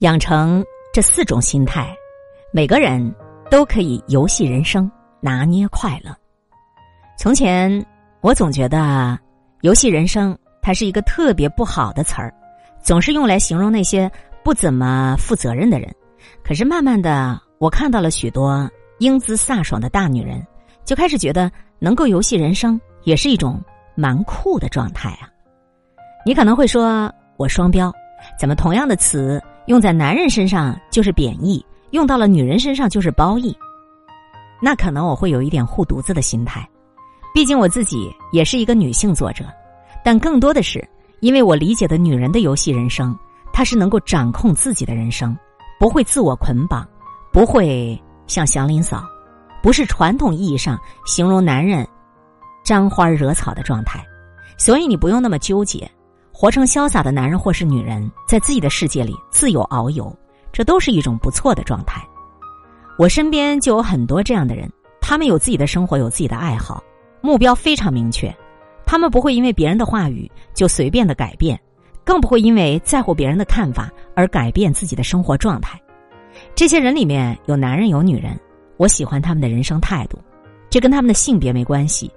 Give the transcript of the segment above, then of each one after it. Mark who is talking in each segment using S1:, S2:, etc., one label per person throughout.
S1: 养成这四种心态，每个人都可以游戏人生，拿捏快乐。从前，我总觉得“游戏人生”它是一个特别不好的词儿，总是用来形容那些不怎么负责任的人。可是慢慢的，我看到了许多英姿飒爽的大女人，就开始觉得能够游戏人生也是一种蛮酷的状态啊！你可能会说我双标，怎么同样的词？用在男人身上就是贬义，用到了女人身上就是褒义。那可能我会有一点护犊子的心态，毕竟我自己也是一个女性作者，但更多的是因为我理解的女人的游戏人生，她是能够掌控自己的人生，不会自我捆绑，不会像祥林嫂，不是传统意义上形容男人沾花惹草的状态，所以你不用那么纠结。活成潇洒的男人或是女人，在自己的世界里自由遨游，这都是一种不错的状态。我身边就有很多这样的人，他们有自己的生活，有自己的爱好，目标非常明确。他们不会因为别人的话语就随便的改变，更不会因为在乎别人的看法而改变自己的生活状态。这些人里面有男人有女人，我喜欢他们的人生态度，这跟他们的性别没关系。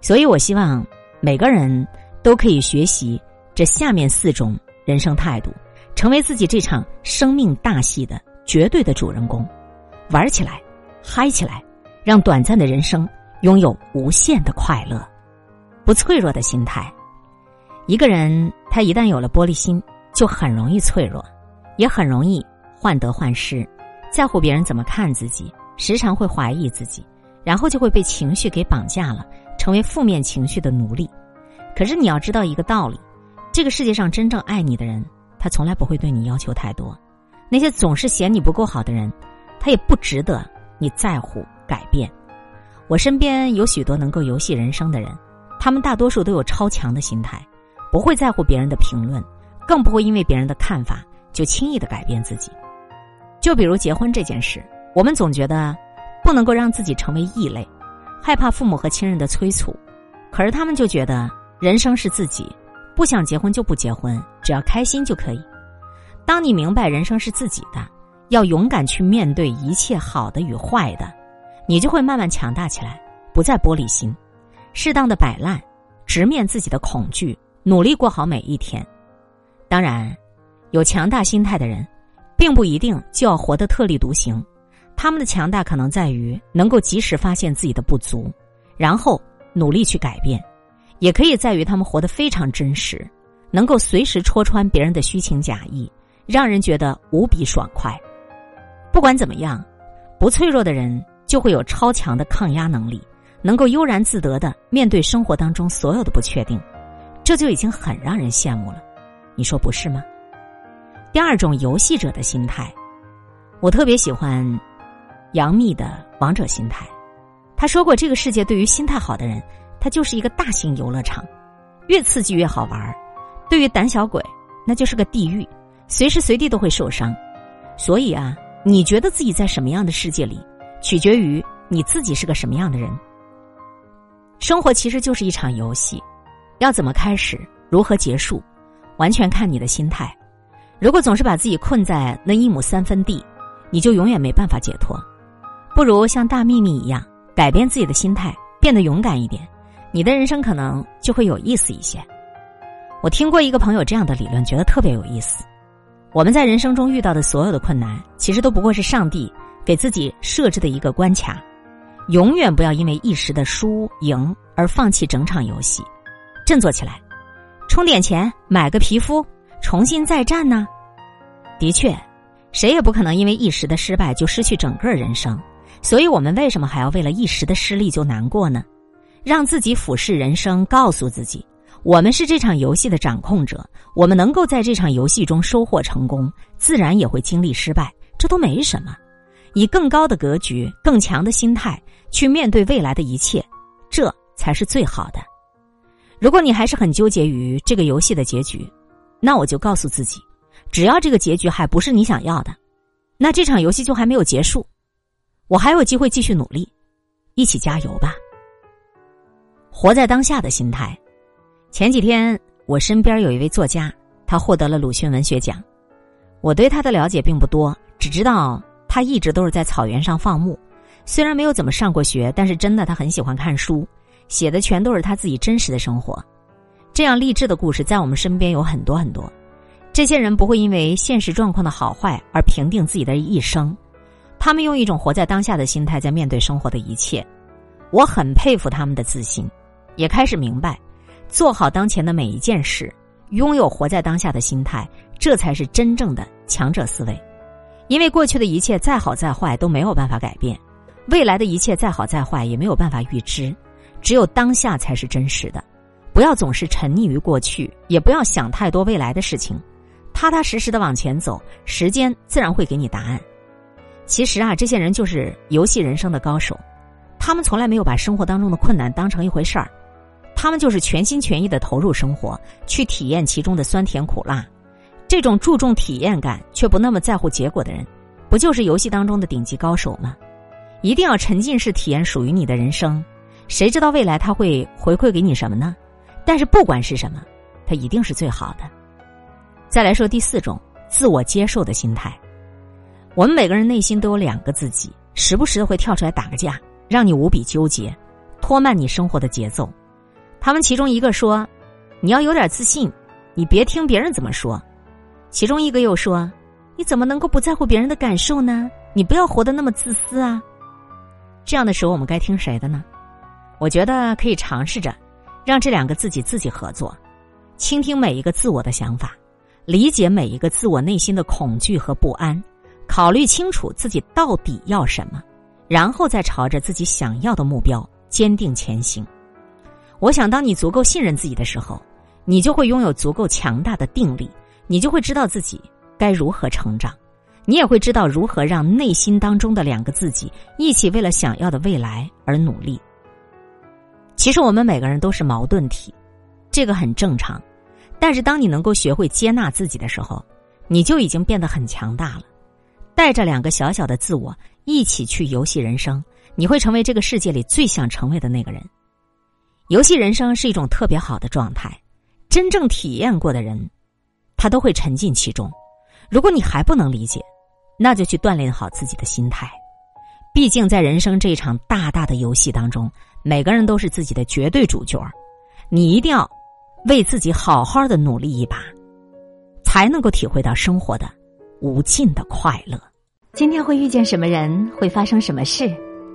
S1: 所以我希望每个人都可以学习。这下面四种人生态度，成为自己这场生命大戏的绝对的主人公，玩起来，嗨起来，让短暂的人生拥有无限的快乐。不脆弱的心态，一个人他一旦有了玻璃心，就很容易脆弱，也很容易患得患失，在乎别人怎么看自己，时常会怀疑自己，然后就会被情绪给绑架了，成为负面情绪的奴隶。可是你要知道一个道理。这个世界上真正爱你的人，他从来不会对你要求太多；那些总是嫌你不够好的人，他也不值得你在乎改变。我身边有许多能够游戏人生的人，他们大多数都有超强的心态，不会在乎别人的评论，更不会因为别人的看法就轻易的改变自己。就比如结婚这件事，我们总觉得不能够让自己成为异类，害怕父母和亲人的催促，可是他们就觉得人生是自己。不想结婚就不结婚，只要开心就可以。当你明白人生是自己的，要勇敢去面对一切好的与坏的，你就会慢慢强大起来，不再玻璃心，适当的摆烂，直面自己的恐惧，努力过好每一天。当然，有强大心态的人，并不一定就要活得特立独行，他们的强大可能在于能够及时发现自己的不足，然后努力去改变。也可以在于他们活得非常真实，能够随时戳穿别人的虚情假意，让人觉得无比爽快。不管怎么样，不脆弱的人就会有超强的抗压能力，能够悠然自得的面对生活当中所有的不确定，这就已经很让人羡慕了。你说不是吗？第二种游戏者的心态，我特别喜欢杨幂的王者心态。他说过，这个世界对于心态好的人。它就是一个大型游乐场，越刺激越好玩儿对于胆小鬼，那就是个地狱，随时随地都会受伤。所以啊，你觉得自己在什么样的世界里，取决于你自己是个什么样的人。生活其实就是一场游戏，要怎么开始，如何结束，完全看你的心态。如果总是把自己困在那一亩三分地，你就永远没办法解脱。不如像大秘密一样，改变自己的心态，变得勇敢一点。你的人生可能就会有意思一些。我听过一个朋友这样的理论，觉得特别有意思。我们在人生中遇到的所有的困难，其实都不过是上帝给自己设置的一个关卡。永远不要因为一时的输赢而放弃整场游戏，振作起来，充点钱买个皮肤，重新再战呢。的确，谁也不可能因为一时的失败就失去整个人生。所以我们为什么还要为了一时的失利就难过呢？让自己俯视人生，告诉自己，我们是这场游戏的掌控者。我们能够在这场游戏中收获成功，自然也会经历失败，这都没什么。以更高的格局、更强的心态去面对未来的一切，这才是最好的。如果你还是很纠结于这个游戏的结局，那我就告诉自己，只要这个结局还不是你想要的，那这场游戏就还没有结束，我还有机会继续努力，一起加油吧。活在当下的心态。前几天，我身边有一位作家，他获得了鲁迅文学奖。我对他的了解并不多，只知道他一直都是在草原上放牧。虽然没有怎么上过学，但是真的他很喜欢看书，写的全都是他自己真实的生活。这样励志的故事在我们身边有很多很多。这些人不会因为现实状况的好坏而评定自己的一生，他们用一种活在当下的心态在面对生活的一切。我很佩服他们的自信，也开始明白，做好当前的每一件事，拥有活在当下的心态，这才是真正的强者思维。因为过去的一切再好再坏都没有办法改变，未来的一切再好再坏也没有办法预知，只有当下才是真实的。不要总是沉溺于过去，也不要想太多未来的事情，踏踏实实的往前走，时间自然会给你答案。其实啊，这些人就是游戏人生的高手，他们从来没有把生活当中的困难当成一回事儿，他们就是全心全意的投入生活，去体验其中的酸甜苦辣。这种注重体验感却不那么在乎结果的人，不就是游戏当中的顶级高手吗？一定要沉浸式体验属于你的人生，谁知道未来他会回馈给你什么呢？但是不管是什么，它一定是最好的。再来说第四种自我接受的心态，我们每个人内心都有两个自己，时不时的会跳出来打个架，让你无比纠结，拖慢你生活的节奏。他们其中一个说：“你要有点自信，你别听别人怎么说。”其中一个又说：“你怎么能够不在乎别人的感受呢？你不要活得那么自私啊！”这样的时候，我们该听谁的呢？我觉得可以尝试着。让这两个自己自己合作，倾听每一个自我的想法，理解每一个自我内心的恐惧和不安，考虑清楚自己到底要什么，然后再朝着自己想要的目标坚定前行。我想，当你足够信任自己的时候，你就会拥有足够强大的定力，你就会知道自己该如何成长，你也会知道如何让内心当中的两个自己一起为了想要的未来而努力。其实我们每个人都是矛盾体，这个很正常。但是当你能够学会接纳自己的时候，你就已经变得很强大了。带着两个小小的自我一起去游戏人生，你会成为这个世界里最想成为的那个人。游戏人生是一种特别好的状态，真正体验过的人，他都会沉浸其中。如果你还不能理解，那就去锻炼好自己的心态。毕竟在人生这一场大大的游戏当中。每个人都是自己的绝对主角，你一定要为自己好好的努力一把，才能够体会到生活的无尽的快乐。
S2: 今天会遇见什么人，会发生什么事，